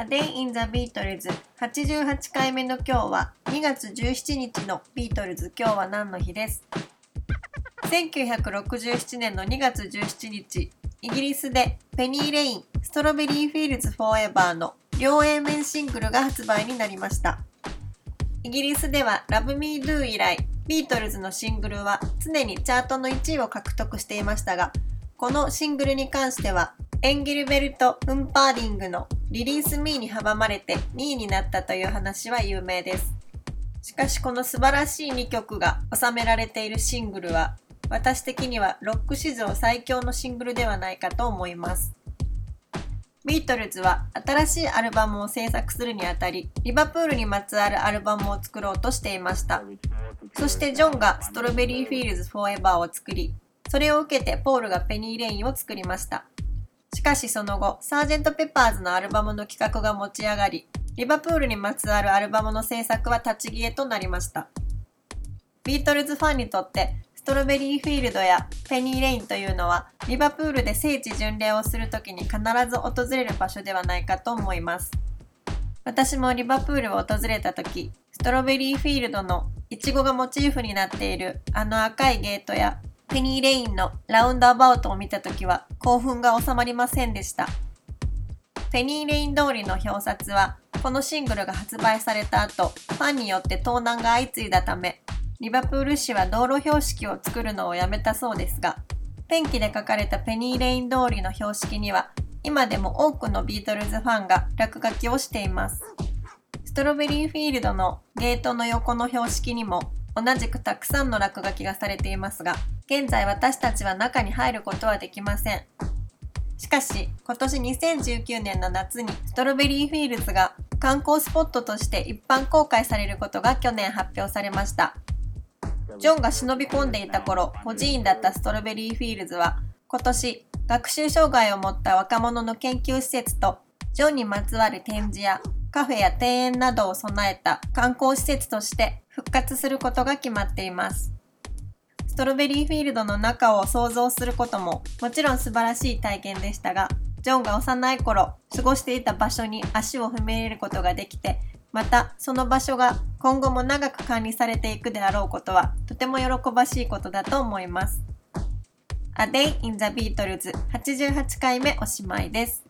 A Day in the Beatles 88回目の今日は2月17日のビートルズ今日は何の日です？1967年の2月17日。イギリスでペニー・レインストロベリー・フィールズ・フォーエバーの両 A 面シングルが発売になりました。イギリスでは Love Me Do 以来ビートルズのシングルは常にチャートの1位を獲得していましたがこのシングルに関してはエンゲルベルト・フンパーリングのリリース・ミーに阻まれて2位になったという話は有名です。しかしこの素晴らしい2曲が収められているシングルは私的にはロック史上最強のシングルではないかと思います。ビートルズは新しいアルバムを制作するにあたり、リバプールにまつわるアルバムを作ろうとしていました。そしてジョンがストロベリーフィールズフォーエバーを作り、それを受けてポールがペニーレインを作りました。しかしその後、サージェント・ペッパーズのアルバムの企画が持ち上がり、リバプールにまつわるアルバムの制作は立ち消えとなりました。ビートルズファンにとって、ストロベリーフィールドやペニーレインというのは、リバプールで聖地巡礼をするときに必ず訪れる場所ではないかと思います。私もリバプールを訪れた時、ストロベリーフィールドのイチゴがモチーフになっているあの赤いゲートやペニーレインのラウンドアバウトを見た時は興奮が収まりませんでした。ペニーレイン通りの表札はこのシングルが発売された後、ファンによって盗難が相次いだため、リバプール市は道路標識を作るのをやめたそうですが、ペンキで書かれたペニーレイン通りの標識には、今でも多くのビートルズファンが落書きをしています。ストロベリーフィールドのゲートの横の標識にも同じくたくさんの落書きがされていますが、現在私たちは中に入ることはできません。しかし、今年2019年の夏にストロベリーフィールズが観光スポットとして一般公開されることが去年発表されました。ジョンが忍び込んでいた頃、孤児院だったストロベリーフィールズは、今年、学習障害を持った若者の研究施設と、ジョンにまつわる展示やカフェや庭園などを備えた観光施設として復活することが決まっています。ストロベリーフィールドの中を想像することももちろん素晴らしい体験でしたが、ジョンが幼い頃過ごしていた場所に足を踏み入れることができて、またその場所が今後も長く管理されていくであろうことはとても喜ばしいことだと思います。A Day in the Beatles 88回目おしまいです。